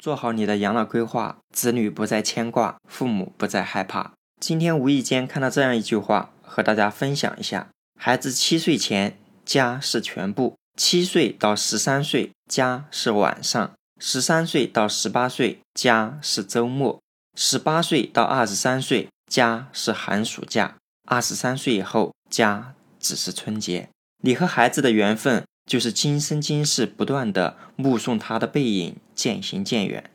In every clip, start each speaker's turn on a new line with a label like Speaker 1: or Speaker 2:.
Speaker 1: 做好你的养老规划，子女不再牵挂，父母不再害怕。今天无意间看到这样一句话，和大家分享一下：孩子七岁前，家是全部；七岁到十三岁，家是晚上；十三岁到十八岁，家是周末；十八岁到二十三岁，家是寒暑假；二十三岁以后，家只是春节。你和孩子的缘分。就是今生今世不断的目送他的背影渐行渐远，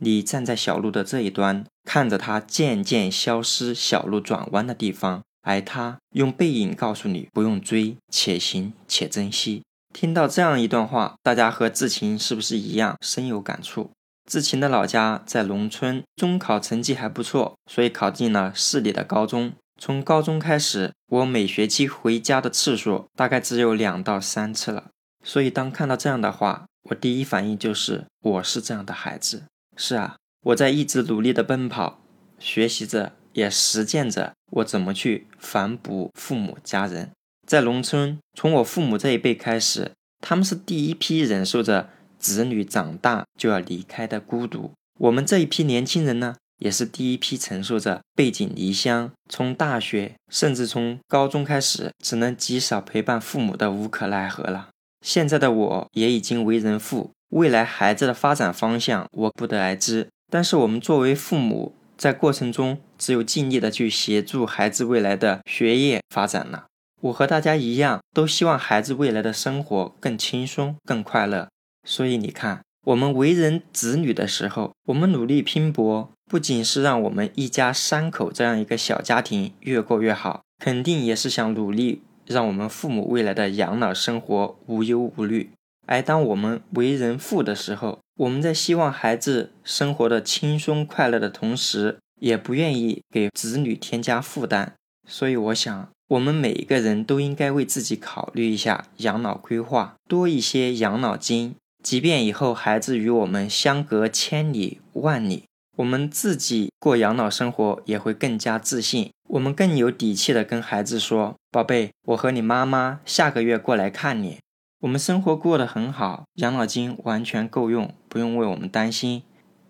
Speaker 1: 你站在小路的这一端，看着他渐渐消失，小路转弯的地方，而他用背影告诉你不用追，且行且珍惜。听到这样一段话，大家和志勤是不是一样深有感触？志勤的老家在农村，中考成绩还不错，所以考进了市里的高中。从高中开始，我每学期回家的次数大概只有两到三次了。所以，当看到这样的话，我第一反应就是我是这样的孩子。是啊，我在一直努力的奔跑，学习着，也实践着我怎么去反哺父母家人。在农村，从我父母这一辈开始，他们是第一批忍受着子女长大就要离开的孤独。我们这一批年轻人呢，也是第一批承受着背井离乡，从大学甚至从高中开始，只能极少陪伴父母的无可奈何了。现在的我也已经为人父，未来孩子的发展方向我不得而知。但是我们作为父母，在过程中只有尽力的去协助孩子未来的学业发展了。我和大家一样，都希望孩子未来的生活更轻松、更快乐。所以你看，我们为人子女的时候，我们努力拼搏，不仅是让我们一家三口这样一个小家庭越过越好，肯定也是想努力。让我们父母未来的养老生活无忧无虑。而当我们为人父的时候，我们在希望孩子生活的轻松快乐的同时，也不愿意给子女添加负担。所以，我想，我们每一个人都应该为自己考虑一下养老规划，多一些养老金。即便以后孩子与我们相隔千里万里，我们自己过养老生活也会更加自信。我们更有底气的跟孩子说：“宝贝，我和你妈妈下个月过来看你。我们生活过得很好，养老金完全够用，不用为我们担心。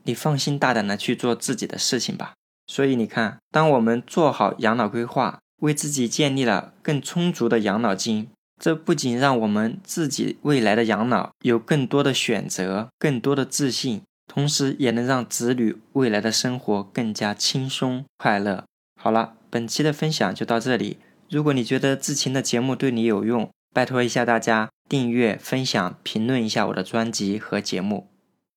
Speaker 1: 你放心大胆的去做自己的事情吧。”所以你看，当我们做好养老规划，为自己建立了更充足的养老金，这不仅让我们自己未来的养老有更多的选择、更多的自信，同时也能让子女未来的生活更加轻松快乐。好了。本期的分享就到这里。如果你觉得志勤的节目对你有用，拜托一下大家订阅、分享、评论一下我的专辑和节目。